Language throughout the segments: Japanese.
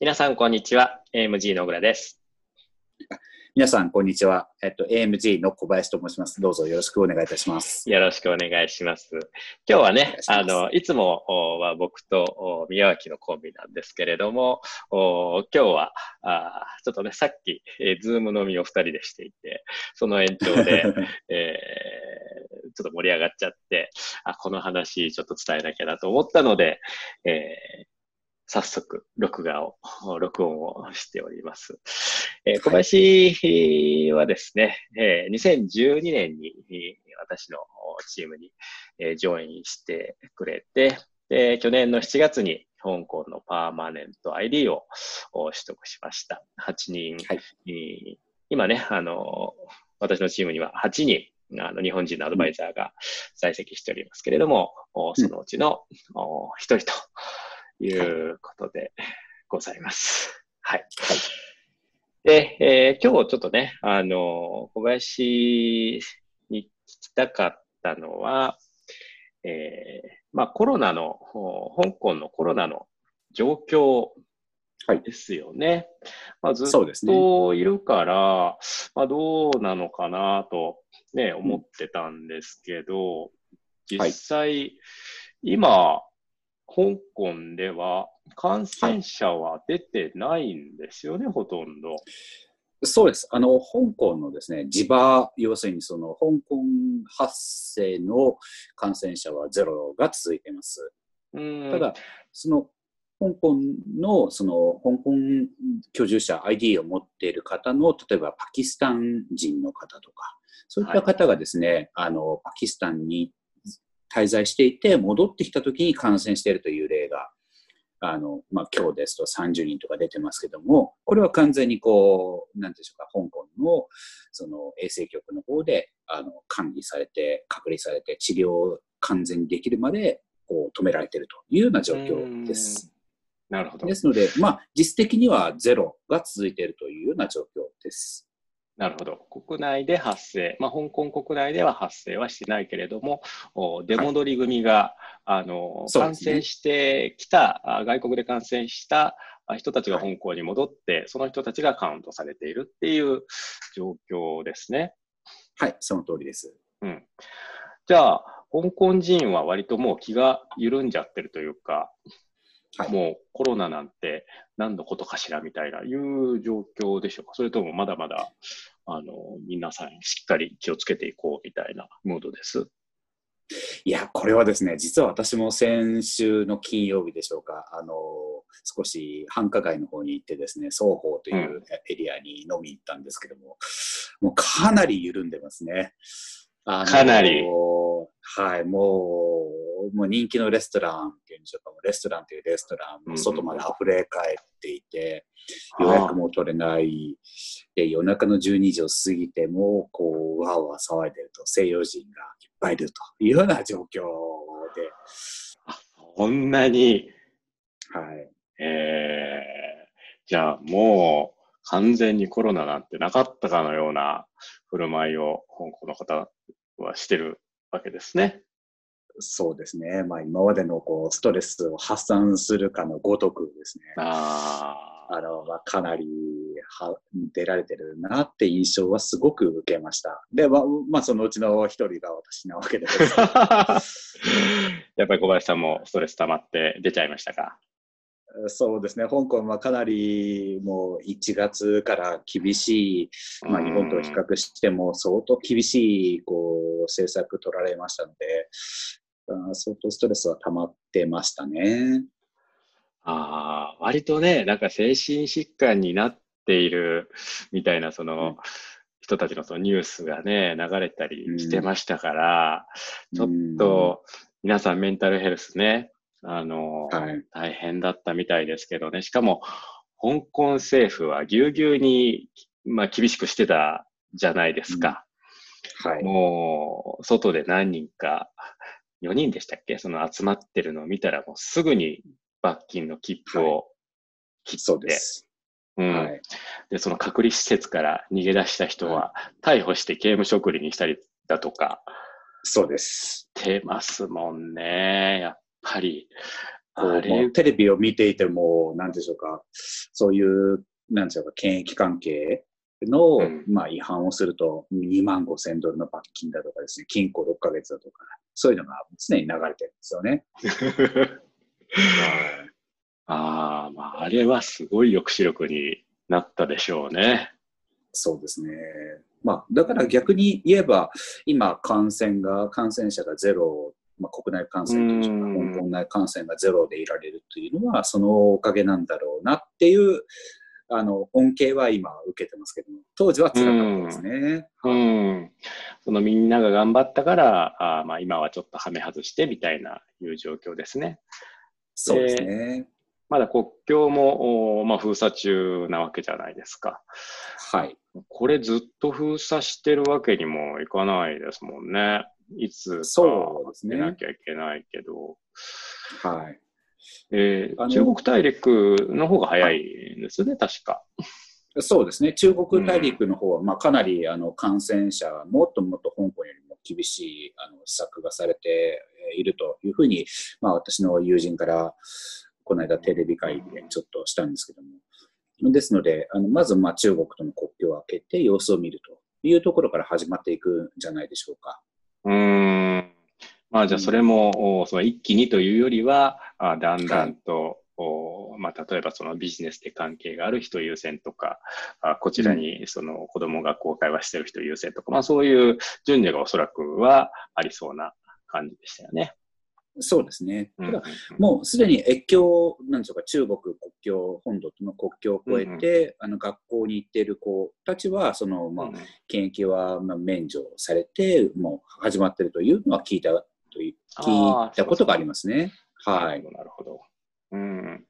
皆さん、こんにちは。AMG の小倉です。皆さん、こんにちは。えっと、AMG の小林と申します。どうぞよろしくお願いいたします。よろしくお願いします。今日はねあの、いつもおは僕とお宮脇のコンビなんですけれども、お今日はあーちょっとね、さっき、えー、ズーム飲みを二人でしていて、その延長で、えーちょっと盛り上がっちゃって、あ、この話ちょっと伝えなきゃなと思ったので、えー早速、録画を、録音をしております。えー小林はですね、えー2012年にえー私のチームに、えージョインしてくれて、で去年の7月に香港のパーマネント ID をお取得しました。8人、はいえー今ね、あの、私のチームには8人、あの、日本人のアドバイザーが在籍しておりますけれども、おそのうちのお一人ということでございます。はい。で、えー今日ちょっとね、あの、小林に聞きたかったのは、えーまあコロナの、お香港のコロナの状況はいですよね。まあ、ずっ。といるから、まあ、どうなのかなとね、思ってたんですけど、実際、今、香港では感染者は出てないんですよね、ほとんど。そうです。あの、香港のですね、地場、要するにその、香港発生の感染者はゼロが続いています。うんただ、その、香港の、その、香港居住者 ID を持っている方の、例えばパキスタン人の方とか、そういった方がですね、あの、パキスタンに滞在していて、戻ってきた時に感染しているという例が、あの、まあ、今日ですと30人とか出てますけども、これは完全にこう、なんでしょうか、香港の、その衛生局の方で、あの、管理されて、隔離されて、治療を完全にできるまで、こう、止められているというような状況です。なるほどで。すので、まあ、実質的にはゼロが続いているというような状況です。なるほど。国内で発生、まあ、香港国内では発生はしてないけれども、お出戻り組が、あの、感そうですね染してきた、あ外国で感染したあ人たちが香港に戻って、その人たちがカウントされているっていう状況ですね。はい、その通りです。うん。じゃあ、香港人は割ともう気が緩んじゃってるというか、はい。もうコロナなんて何のことかしらみたいないう状況でしょうか。それともまだまだ、あの、皆さんしっかり気をつけていこうみたいなムードです。いや、これはですね、実は私も先週の金曜日でしょうか、あの、少し繁華街の方に行ってですね、双方というエリアに飲み行ったんですけども、もうかなり緩んでますね。かなり。はい、もう、もう人気のレストランっていうんでしょうか、レストランというレストラン、外まで溢れ返っていて、予約も取れない。で、夜中の12時を過ぎても、こう、わーわー騒いでると、西洋人がいっぱいいるというような状況で、こんなに、はい。えー、じゃあもう完全にコロナなんてなかったかのような振る舞いを香港の方はしてるわけですね。そうですね。まあ、今までのこうストレスを発散するかのごとくですね。ああの、まあ、かなりは出られてるなって印象はすごく受けました。で、まあ、まあ、そのうちの一人が私なわけです。やっぱり小林さんもストレス溜まって出ちゃいましたか？そうですね。香港はかなりもう1月から厳しい、まあ、日本と比較しても相当厳しいこう政策取られましたので、相当ストレスは溜まってましたね。ああ、割とね、なんか精神疾患になっているみたいな、その、人たちのそのニュースがね、流れたりしてましたから、ちょっと、皆さんメンタルヘルスね、あの、はい大変だったみたいですけどね、しかも、香港政府はぎゅうぎゅうに、まあ、厳しくしてたじゃないですか。はい。もう、外で何人か、4人でしたっけ？その集まってるのを見たら、もうすぐに罰金の切符を切って、そうです。うん。はい。で、その隔離施設から逃げ出した人は、逮捕して刑務所送りにしたりだとか、そうです。してますもんね。やっぱり、こうもうテレビを見ていても、なんでしょうか、そういう、なんでしょうか、検疫関係の、うん、まあ、違反をすると2万5千ドルの罰金だとかですね、禁錮6ヶ月だとか、そういうのが常に流れてるんですよね。ああ、まあ、あれはすごい抑止力になったでしょうね。そうですね。まあ、だから逆に言えば、今、感染が、感染者がゼロ、まあ、国内感染というか、香港内感染がゼロでいられるというのは、そのおかげなんだろうなっていうあの恩恵は今受けてますけども、当時は辛かったですね。うん、そのみんなが頑張ったから、あまあ、今はちょっとはめ外してみたいないう状況ですね。そうですね。まだ国境も、まあ、封鎖中なわけじゃないですか。はい。これずっと封鎖してるわけにもいかないですもんね。いつか出なきゃいけないけど。ね、はい。えー、中国大陸の方が早いんですね、確か。そうですね。中国大陸の方は、まあ、かなりあの感染者、もっともっと香港よりも厳しいあの施策がされているというふうに、まあ、私の友人からこの間テレビ会議でちょっとしたんですけども。ですので、あのまずまあ中国との国境を開けて様子を見るというところから始まっていくんじゃないでしょうか。うん。まあじゃあそれも、うん、その一気にというよりは、あだんだんと、はい、まあ、例えばそのビジネスで関係がある人優先とか、あこちらにその子供が公開はしてる人優先とか、まあそういう順序がおそらくはありそうな感じでしたよね。そうですね。ただ、もうすでに越境、なんでしょうか、中国国境、本土との国境を越えて、うんうん、あの学校に行っている子たちは、その、まあ、検疫はまあ免除されて、もう始まっているというのは聞いた、聞いたことがありますね。はい。なるほど。うん。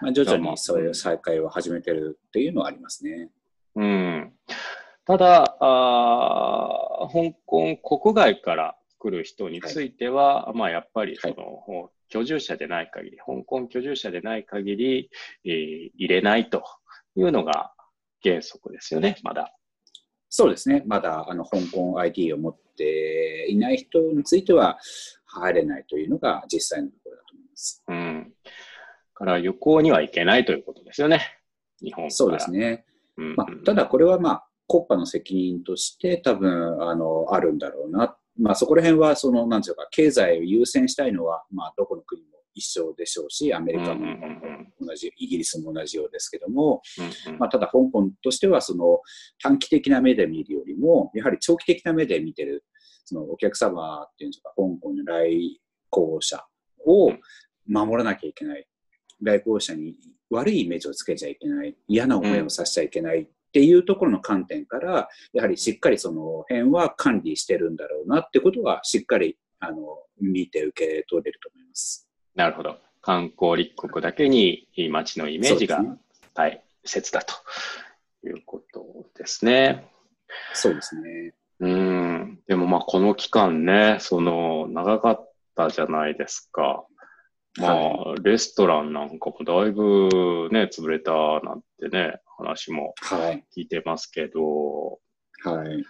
まあ、徐々にそういう再開を始めてるっていうのはありますね。うん。ただ、あ香港国外から来る人については、はい、まあやっぱりその、はい、居住者でない限り、香港居住者でない限り、えー、入れないというのが原則ですよね、まだ。そうですね、まだあの香港 ID を持っていない人については入れないというのが実際のところだと思います。うん。から旅行には行けないということですよね、日本そうですね。うん、まあ、ただこれはまあ国家の責任として多分あのあるんだろうな。まあ、そこら辺は、その、なんていうか、経済を優先したいのは、まあ、どこの国も一緒でしょうし、アメリカも同じ、イギリスも同じようですけども、まあ、ただ香港としては、その短期的な目で見るよりも、やはり長期的な目で見てる、そのお客様っていうんですか、香港の来航者を守らなきゃいけない。来航者に悪いイメージをつけちゃいけない。嫌な思いをさせちゃいけないっていうところの観点から、やはりしっかりその辺は管理してるんだろうなってことは、しっかりあの見て受け取れると思います。なるほど。観光立国だけに街のイメージが大切だということですね。そうですね。うん。でもまあこの期間ね、その長かったじゃないですか。まあ、はい、レストランなんかもだいぶね、潰れたなんてね、話も聞いてますけど、はい。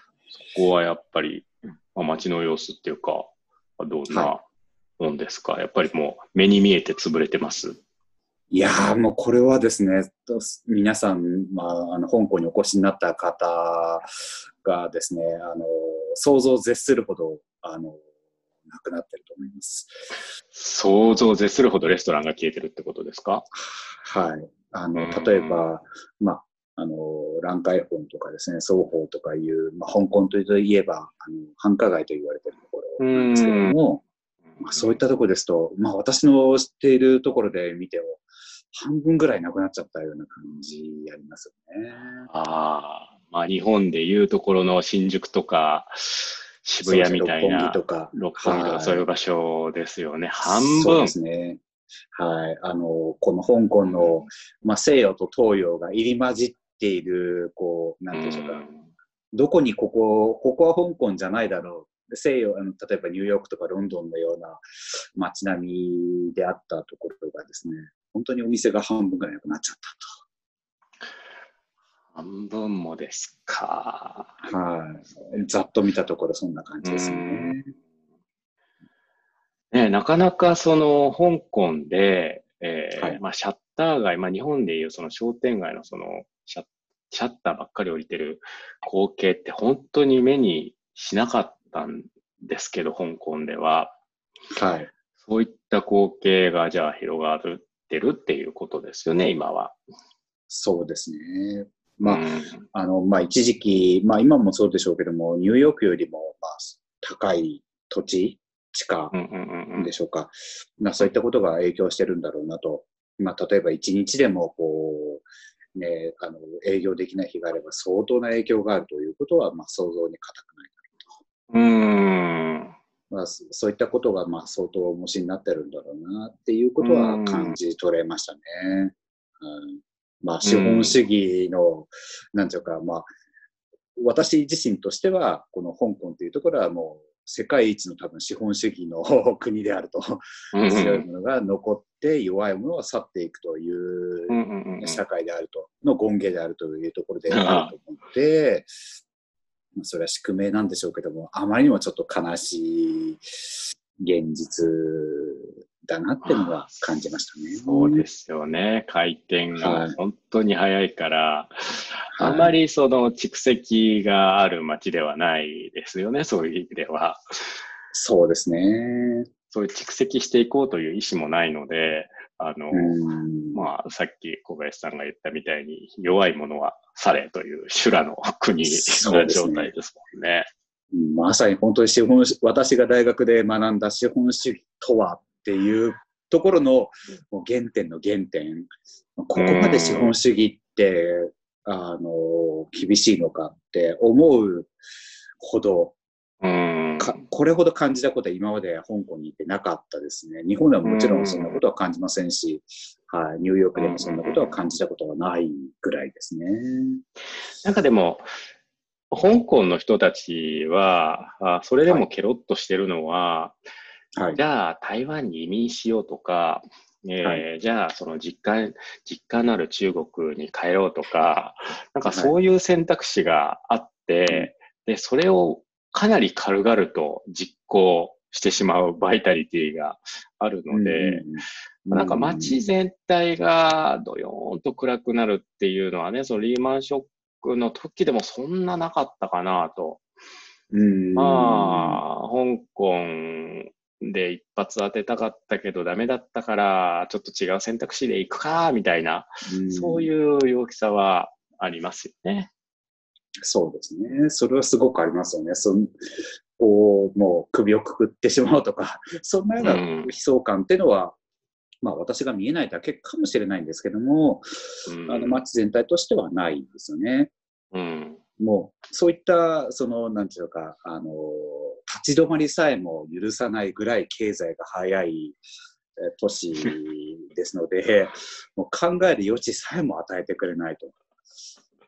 そこはやっぱり、まあ、街の様子っていうか、どんなもんですか、はい、やっぱりもう目に見えて潰れてます？いやー、もうこれはですね、皆さん、まあ、あの香港にお越しになった方がですね、あの想像を絶するほど、あのなくなってると思います。想像を絶するほどレストランが消えてるってことですか？はい。あの、例えば、まあ、あの、蘭海本とかですね、双方とかいう、まあ、香港といえば、あの繁華街と言われてるところなんですけども、まあ、そういったところですと、まあ、私の知っているところで見ても、半分ぐらいなくなっちゃったような感じありますよね。ああ、まあ日本でいうところの新宿とか、渋谷みたいな、六本木とか、六本木とかそういう場所ですよね。半分。そうですね。はい。あの、この香港の、まあ、西洋と東洋が入り混じっている、こう、なんていうんでしょうか。うどこにここ、ここは香港じゃないだろう。西洋、あの例えばニューヨークとかロンドンのような街並みであったところがですね、本当にお店が半分ぐらいなくなっちゃったと。半分もですか。はい。ざっと見たところそんな感じですね。ね、なかなかその香港で、えー、はいまあ、シャッター街、まあ、日本でいうその商店街のそのシャッシャッターばっかり降りてる光景って本当に目にしなかったんですけど、香港では。はい。そういった光景がじゃあ広がってるっていうことですよね、今は。そうですね。まあ、うんあの、まあ、一時期、まあ、今もそうでしょうけども、ニューヨークよりも、まあ、高い土地、地価うんうんうんうんでしょうか。まあ、そういったことが影響してるんだろうなと。まあ、例えば一日でも、こう、ね、あの、営業できない日があれば相当な影響があるということは、まあ、想像に難くない。うーん。まあ、そそういったことが、まあ、相当重しになってるんだろうなっていうことは感じ取れましたね。うんまあ、資本主義の、なんていうか、まあ、私自身としては、この香港というところはもう、世界一の多分資本主義の 国であると、うんうん。強いものが残って弱いものは去っていくといううんうんうんうん。社会であると、の権限であるというところであると思って、まあそれは宿命なんでしょうけども、あまりにもちょっと悲しい現実だなっていうのは感じましたね。そうですよね。回転はいが本当に早いから、はいあまりその蓄積がある街ではないですよね、そういう意味では。そうですね。そういう蓄積していこうという意思もないので、あの、うんまあ、さっき小林さんが言ったみたいに、弱いものはされという修羅の国な状態ですもんね。まさに本当に資本主私が大学で学んだ資本主義とはっていうところの原点の原点。ここまで資本主義って、あの、厳しいのかって思うほど、これほど感じたことは今まで香港に行ってなかったですね。日本ではもちろんそんなことは感じませんし、はい、ニューヨークでもそんなことは感じたことはないぐらいですね。なんかでも、香港の人たちは、あそれでもケロッとしてるのは、はいじ。ゃあ台湾に移民しようとか、えーはじゃあその実家、実家のある中国に帰ろうとか、なんかそういう選択肢があって、で、それをかなり軽々と実行してしまうバイタリティがあるので、うなんか街全体がドヨーンと暗くなるっていうのはね、そのリーマンショックの時でもそんななかったかなと。うん、まあ、香港で一発当てたかったけどダメだったから、ちょっと違う選択肢で行くか、みたいな、うんそういう陽気さはありますよね。そうですね。それはすごくありますよね。そんこう、もう首をくくってしまうとか、そんなようなうん悲壮感っていうのは、まあ私が見えないだけかもしれないんですけども、うんあの街全体としてはないんですよね。うん。もう、そういった、その、なんていうか、あの、立ち止まりさえも許さないぐらい経済が早いえー都市ですので、もう考える余地さえも与えてくれないと。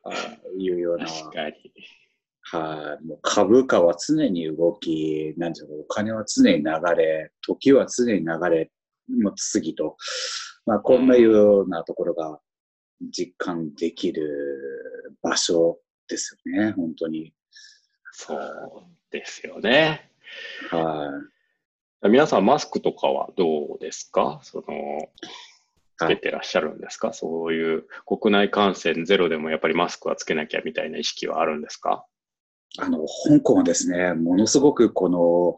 あいうような、確かに。はい、もう株価は常に動き、なんていうか、お金は常に流れ、時は常に流れ、もう次と、まあ、こんなようなところが実感できる場所ですよね、本当に。そうですよね。はい。皆さんマスクとかはどうですか？その、つはいけてらっしゃるんですか、そういう国内感染ゼロでもやっぱりマスクはつけなきゃみたいな意識はあるんですか？あの、香港はですね、ものすごくこの、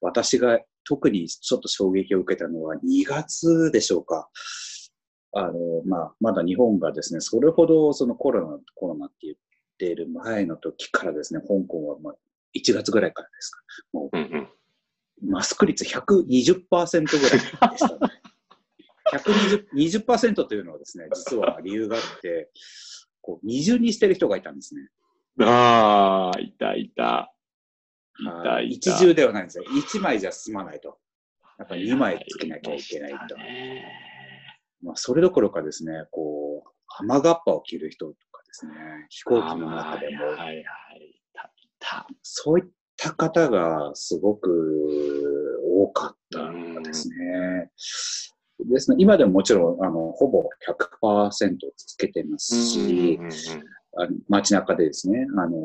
私が特にちょっと衝撃を受けたのは2月でしょうか。あの、まあ、まだ日本がですね、それほどそのコロナ、コロナって言っている前の時からですね、香港はまあ1月ぐらいからですか。もうんうん。う、マスク率120%ぐらいでしたね。120%、20%というのはですね、実は理由があって、こう、二重にしてる人がいたんですね。ああ、いたいた。いたはいいた。一重ではないんですよ。一枚じゃ済まないと。やっぱり二枚つけなきゃいけないと。ねまあ、それどころかですね、こう、雨がっぱを着る人とかですね、飛行機の中でも、はいはいはい。いたいた。そういった方がすごく多かったんですね。ですね、今でももちろん、あの、ほぼ100%つけてますし、街中でですね、あの、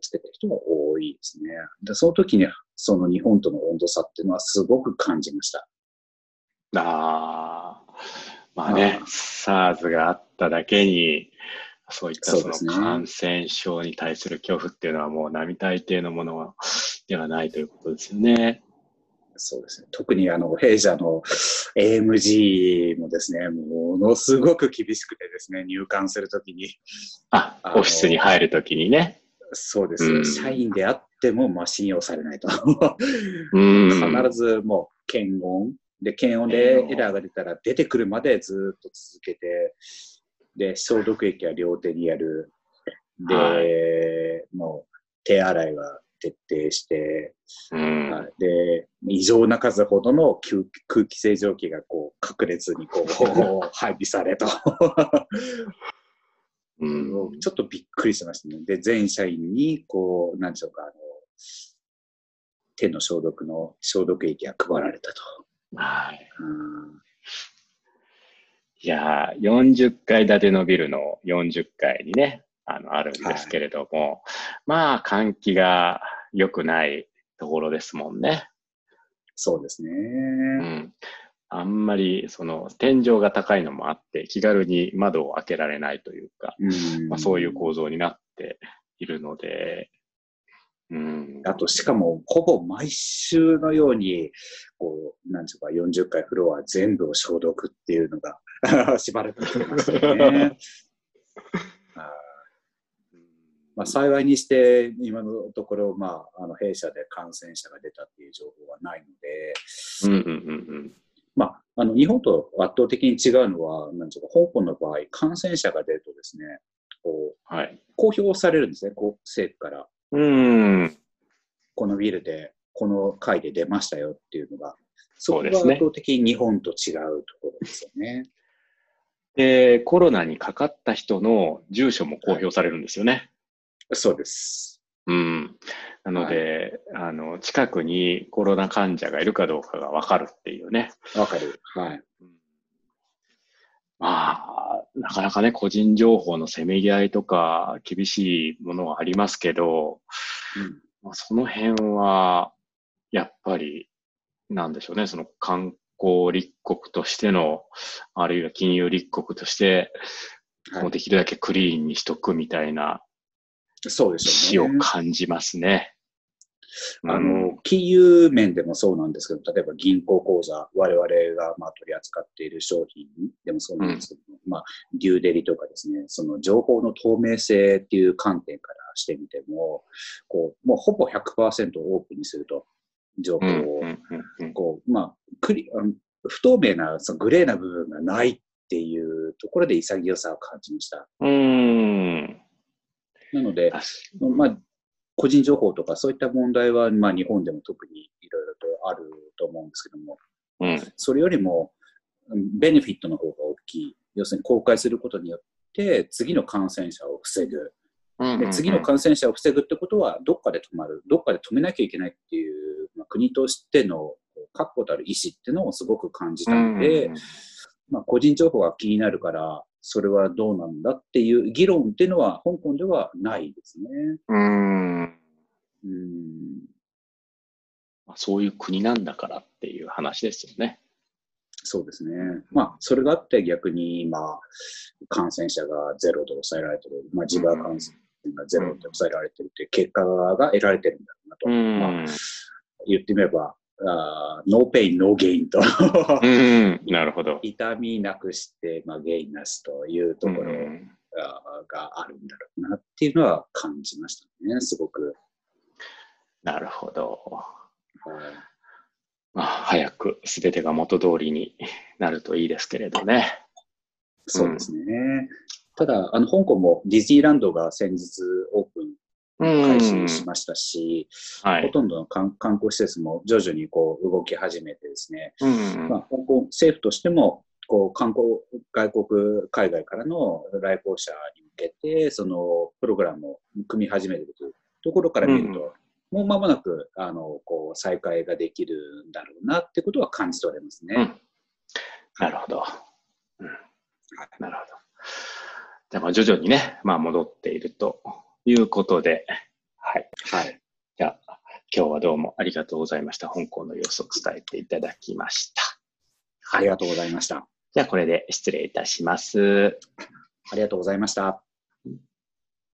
つけた人が多いですね。でその時に、その日本との温度差っていうのはすごく感じました。ああ、まあね、SARS があっただけに、そういったその感染症に対する恐怖っていうのはもう並大抵のもの ではないということですよね。そうですね。特にあの、弊社の AMG もですね、ものすごく厳しくてですね、入館するときに。あ、オフィスに入るときにね。そうです、うん、社員であっても、まあ、信用されないと。必ずもう、検温。で、検温でエラーが出たら出てくるまでずっと続けて、で、消毒液は両手にやる。で、はい、もう、手洗いは徹底して、うん、で、異常な数ほどの空気清浄機がこう 確列にこう配備されとうん、ちょっとびっくりしましたね。で、全社員に、こう、なんでしょうか、あの、手の消毒の消毒液が配られたと。はい。うんいや40階建てのビルの40階にね、あの、あるんですけれども、はい、まあ、換気が良くないところですもんね。そうですね。うん。あんまり、その、天井が高いのもあって、気軽に窓を開けられないというか、うまあ、そういう構造になっているので、うん、あと、しかも、ほぼ毎週のように、こう、なんていうか、40階フロア全部を消毒っていうのが しばらくてますよね。まあ、幸いにして、今のところ、まあ、あの弊社で感染者が出たっていう情報はないので、うんうんうんうんまあ、あの日本と圧倒的に違うのは、なんうか、香港の場合、感染者が出るとですね、こう、はい、公表されるんですね、こう政府から。うんこのビルで、この階で出ましたよっていうのが、そこが圧倒的に日本と違うところですよね。で、コロナにかかった人の住所も公表されるんですよね。そうです。うん。なので、はい、あの、近くにコロナ患者がいるかどうかがわかるっていうね。わかる。はい。まあ、なかなかね、個人情報のせめぎ合いとか厳しいものはありますけど、うんまあ、その辺は、やっぱり、なんでしょうね、その観光立国としての、あるいは金融立国として、もうできるだけクリーンにしとくみたいなそうですよね。を感じますね。あの、金融面でもそうなんですけど、例えば銀行口座、我々がまあ取り扱っている商品でもそうなんですけど、うん、まあ、デューデリとかですね、その情報の透明性っていう観点からしてみても、こう、もうほぼ100%オープンにすると、情報を、こう、まあ、クリ不透明な、そのグレーな部分がないっていうところで潔さを感じました。うん。なので、まあ、個人情報とかそういった問題は、まあ、日本でも特にいろいろとあると思うんですけども、うん、それよりも、ベネフィットの方が大きい。要するに公開することによって、次の感染者を防ぐ。で次の感染者を防ぐってことは、どっかで止まる、どっかで止めなきゃいけないっていう、まあ、国としての確固たる意思っていうのをすごく感じたので、まあ、個人情報が気になるから、それはどうなんだっていう議論っていうのは香港ではないですね。うん。うんそういう国なんだからっていう話ですよね。そうですね。まあ、それがあって逆に今、感染者がゼロで抑えられてる、まあ、地場感染がゼロで抑えられてるっていう結果が得られてるんだろうなと。まあ、言ってみれば、あ no pain, no gain とうん、なるほど。痛みなくして、まあ、ゲインなしというところがあるんだろうなっていうのは感じましたね、すごく。なるほど。まあ、早く全てが元通りになるといいですけれどね。そうですね。うん、ただ、あの、香港もディズニーランドが先日オープン開始しましたし、はい、ほとんどの観光施設も徐々にこう動き始めてですね、まあ、香港政府としてもこう観光外国海外からの来訪者に向けてそのプログラムを組み始めているというところから見ると、うん、もう間もなくあのこう再開ができるんだろうなってことは感じ取れますね。うん、なるほど、うん、なるほど。じゃあまあ徐々にね、まあ戻っているということで、はい。はい。じゃあ、今日はどうもありがとうございました。香港の様子を伝えていただきました。ありがとうございました。じゃあこれで失礼いたします。ありがとうございました。